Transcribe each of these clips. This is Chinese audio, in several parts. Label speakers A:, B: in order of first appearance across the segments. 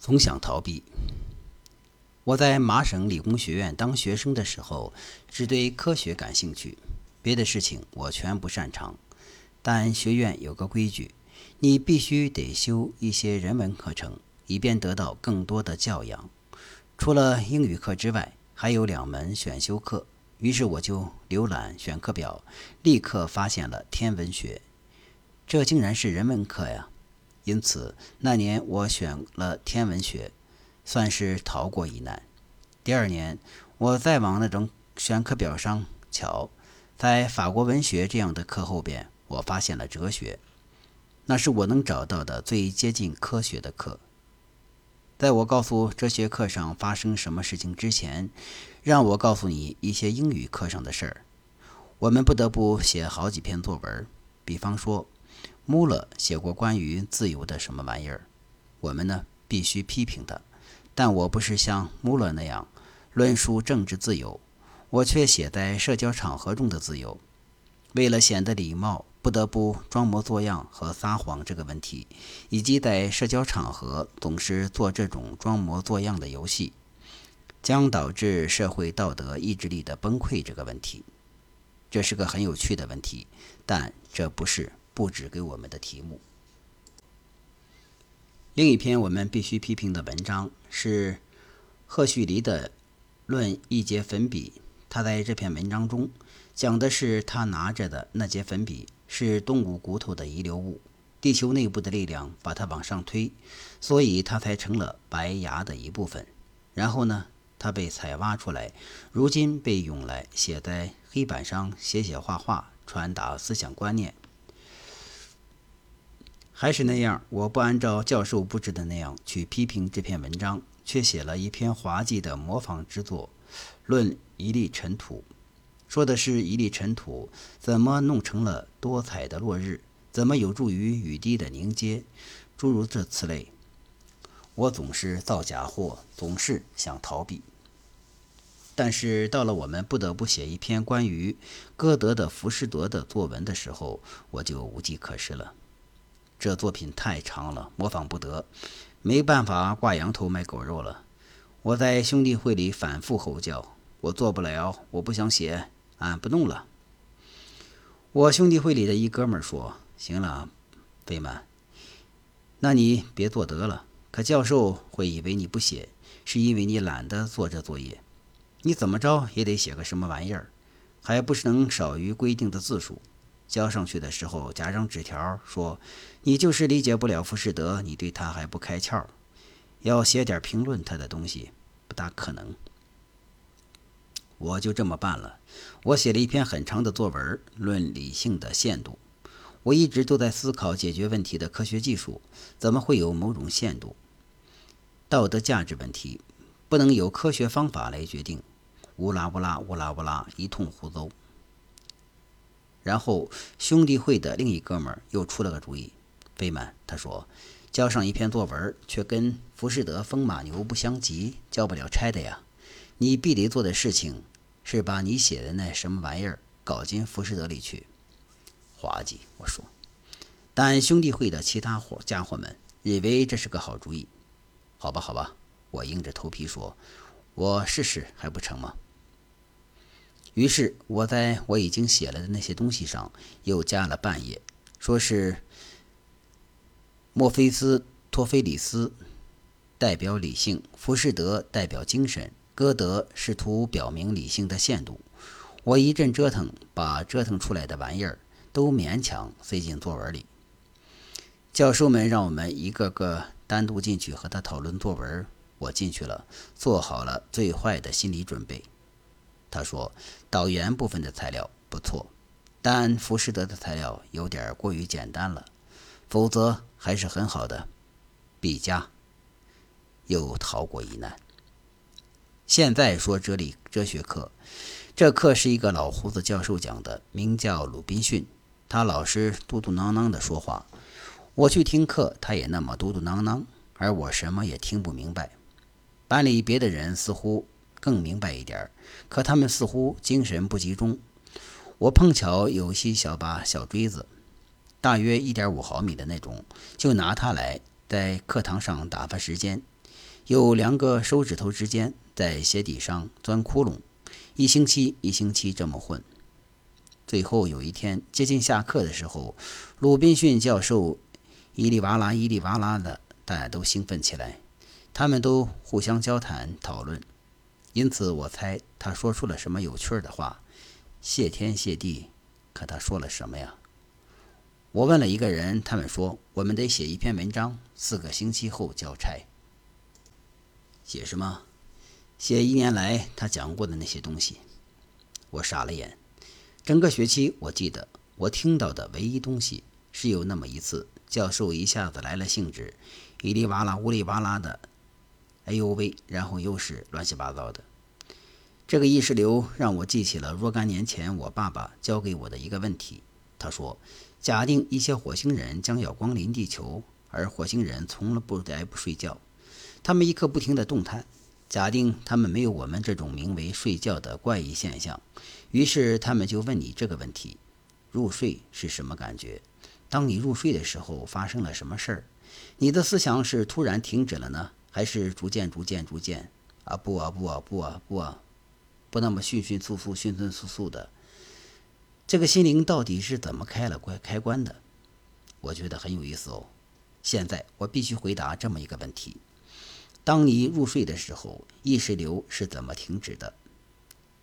A: 总想逃避。我在麻省理工学院当学生的时候，只对科学感兴趣，别的事情我全不擅长。但学院有个规矩，你必须得修一些人文课程，以便得到更多的教养。除了英语课之外，还有两门选修课。于是我就浏览选课表，立刻发现了天文学，这竟然是人文课呀！因此那年我选了天文学，算是逃过一难。第二年我再往那种选课表上瞧，在法国文学这样的课后边，我发现了哲学，那是我能找到的最接近科学的课。在我告诉哲学课上发生什么事情之前，让我告诉你一些英语课上的事儿。我们不得不写好几篇作文，比方说，穆勒写过关于自由的什么玩意儿，我们呢必须批评他。但我不是像穆勒那样论述政治自由，我却写在社交场合中的自由。为了显得礼貌。不得不装模作样和撒谎这个问题，以及在社交场合总是做这种装模作样的游戏，将导致社会道德意志力的崩溃这个问题，这是个很有趣的问题，但这不是布置给我们的题目。另一篇我们必须批评的文章是赫胥黎的《论一节粉笔》，他在这篇文章中讲的是他拿着的那节粉笔。是动物骨头的遗留物，地球内部的力量把它往上推，所以它才成了白牙的一部分。然后呢，它被采挖出来，如今被用来写在黑板上写写画画，传达思想观念。还是那样，我不按照教授布置的那样去批评这篇文章，却写了一篇滑稽的模仿之作，《论一粒尘土》。说的是一粒尘土怎么弄成了多彩的落日，怎么有助于雨滴的凝结，诸如这此类。我总是造假货，总是想逃避。但是到了我们不得不写一篇关于歌德的《浮士德》的作文的时候，我就无计可施了。这作品太长了，模仿不得，没办法挂羊头卖狗肉了。我在兄弟会里反复吼叫：“我做不了，我不想写。”俺不弄了。我兄弟会里的一哥们说：“行了，费曼，那你别做得了。可教授会以为你不写，是因为你懒得做这作业。你怎么着也得写个什么玩意儿，还不是能少于规定的字数。交上去的时候夹张纸条，说你就是理解不了浮士德，你对他还不开窍。要写点评论他的东西，不大可能。”我就这么办了。我写了一篇很长的作文，论理性的限度。我一直都在思考解决问题的科学技术怎么会有某种限度。道德价值问题不能由科学方法来决定。乌拉乌拉乌拉乌拉，一通胡诌。然后兄弟会的另一哥们儿又出了个主意。费曼他说：“交上一篇作文，却跟浮士德风马牛不相及，交不了差的呀。你必得做的事情。”是把你写的那什么玩意儿搞进浮士德里去，滑稽。我说，但兄弟会的其他伙家伙们以为这是个好主意。好吧，好吧，我硬着头皮说，我试试还不成吗？于是我在我已经写了的那些东西上又加了半页，说是墨菲斯托菲里斯代表理性，浮士德代表精神。歌德试图表明理性的限度，我一阵折腾，把折腾出来的玩意儿都勉强塞进作文里。教授们让我们一个个单独进去和他讨论作文，我进去了，做好了最坏的心理准备。他说，导言部分的材料不错，但浮士德的材料有点过于简单了，否则还是很好的。毕加又逃过一难。现在说哲理哲学课，这课是一个老胡子教授讲的，名叫鲁滨逊。他老是嘟嘟囔囔的说话，我去听课，他也那么嘟嘟囔囔，而我什么也听不明白。班里别的人似乎更明白一点儿，可他们似乎精神不集中。我碰巧有些小把小锥子，大约一点五毫米的那种，就拿它来在课堂上打发时间。有两个手指头之间在鞋底上钻窟窿，一星期一星期这么混。最后有一天接近下课的时候，鲁滨逊教授伊里哇啦伊里哇啦的，大家都兴奋起来，他们都互相交谈讨论。因此我猜他说出了什么有趣的话。谢天谢地，可他说了什么呀？我问了一个人，他们说我们得写一篇文章，四个星期后交差。写什么？写一年来他讲过的那些东西。我傻了眼。整个学期，我记得我听到的唯一东西是有那么一次，教授一下子来了兴致，哩哩哇啦、呜哩哇啦的，哎呦喂，然后又是乱七八糟的。这个意识流让我记起了若干年前我爸爸教给我的一个问题。他说：“假定一些火星人将要光临地球，而火星人从来不在不睡觉，他们一刻不停地动弹。假定他们没有我们这种名为睡觉的怪异现象。”于是他们就问你这个问题：入睡是什么感觉？当你入睡的时候发生了什么事儿？你的思想是突然停止了呢，还是逐渐、逐渐、逐渐？啊不啊不啊不啊不啊，不那么迅迅速速、迅迅速速的。这个心灵到底是怎么开了关开关的？我觉得很有意思哦。现在我必须回答这么一个问题：当你入睡的时候，意识流是怎么停止的？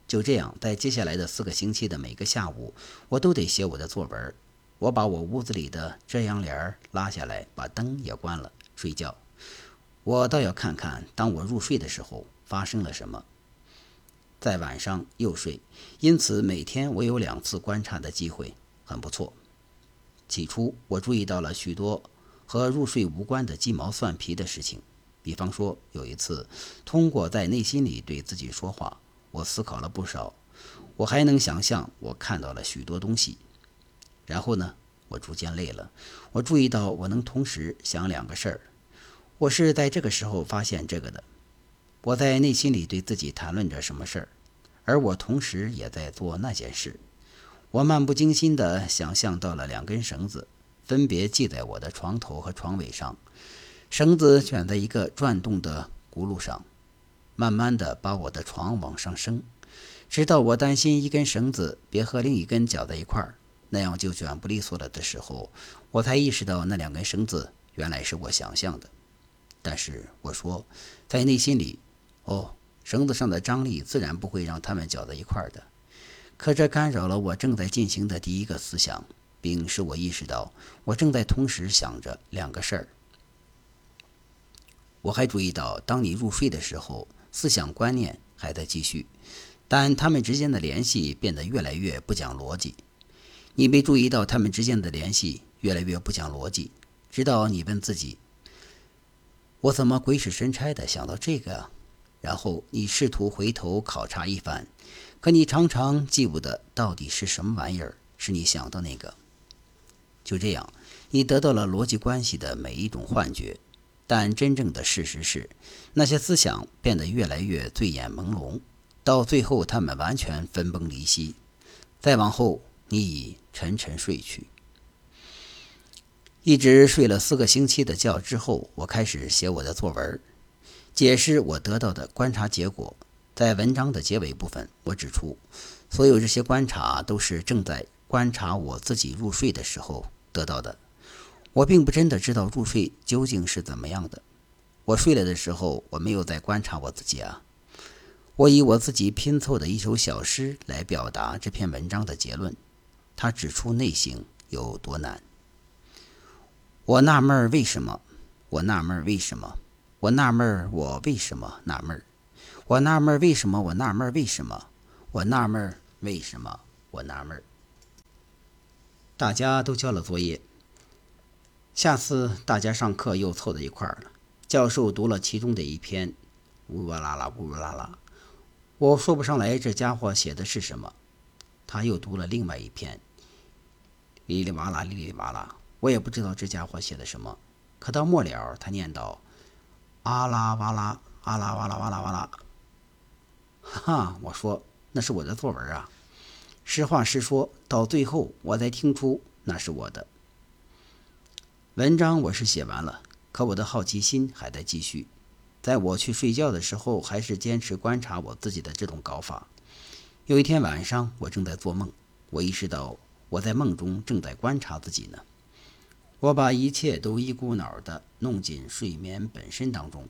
A: 就这样，在接下来的四个星期的每个下午，我都得写我的作文。我把我屋子里的遮阳帘拉下来，把灯也关了，睡觉。我倒要看看，当我入睡的时候发生了什么。在晚上又睡，因此每天我有两次观察的机会，很不错。起初，我注意到了许多和入睡无关的鸡毛蒜皮的事情，比方说，有一次通过在内心里对自己说话。我思考了不少，我还能想象我看到了许多东西。然后呢，我逐渐累了。我注意到我能同时想两个事儿。我是在这个时候发现这个的。我在内心里对自己谈论着什么事儿，而我同时也在做那件事。我漫不经心地想象到了两根绳子，分别系在我的床头和床尾上，绳子卷在一个转动的轱辘上。慢慢的把我的床往上升，直到我担心一根绳子别和另一根绞在一块儿，那样就卷不利索了的时候，我才意识到那两根绳子原来是我想象的。但是我说，在内心里，哦，绳子上的张力自然不会让它们搅在一块儿的。可这干扰了我正在进行的第一个思想，并使我意识到我正在同时想着两个事儿。我还注意到，当你入睡的时候。思想观念还在继续，但他们之间的联系变得越来越不讲逻辑。你没注意到他们之间的联系越来越不讲逻辑，直到你问自己：“我怎么鬼使神差的想到这个？”然后你试图回头考察一番，可你常常记不得到底是什么玩意儿是你想到那个。就这样，你得到了逻辑关系的每一种幻觉。但真正的事实是，那些思想变得越来越醉眼朦胧，到最后他们完全分崩离析。再往后，你已沉沉睡去。一直睡了四个星期的觉之后，我开始写我的作文，解释我得到的观察结果。在文章的结尾部分，我指出，所有这些观察都是正在观察我自己入睡的时候得到的。我并不真的知道入睡究竟是怎么样的。我睡了的时候，我没有在观察我自己啊。我以我自己拼凑的一首小诗来表达这篇文章的结论。他指出内省有多难。我纳闷儿为什么？我纳闷儿为什么？我纳闷儿我为什么纳闷儿？我纳闷儿为什么？我纳闷儿为什么？我纳闷儿为什么？我纳闷儿。大家都交了作业。下次大家上课又凑在一块儿了。教授读了其中的一篇，呜啦啦，呜啦啦。我说不上来这家伙写的是什么。他又读了另外一篇，哩哩哇啦，哩哩哇啦。我也不知道这家伙写的什么，可到末了他念叨，阿拉哇啦阿拉哇啦哇啦哇啦。哈，我说那是我的作文啊，实话实说，到最后我才听出那是我的文章。我是写完了，可我的好奇心还在继续，在我去睡觉的时候还是坚持观察我自己的这种搞法。有一天晚上我正在做梦，我意识到我在梦中正在观察自己呢。我把一切都一股脑的弄进睡眠本身当中。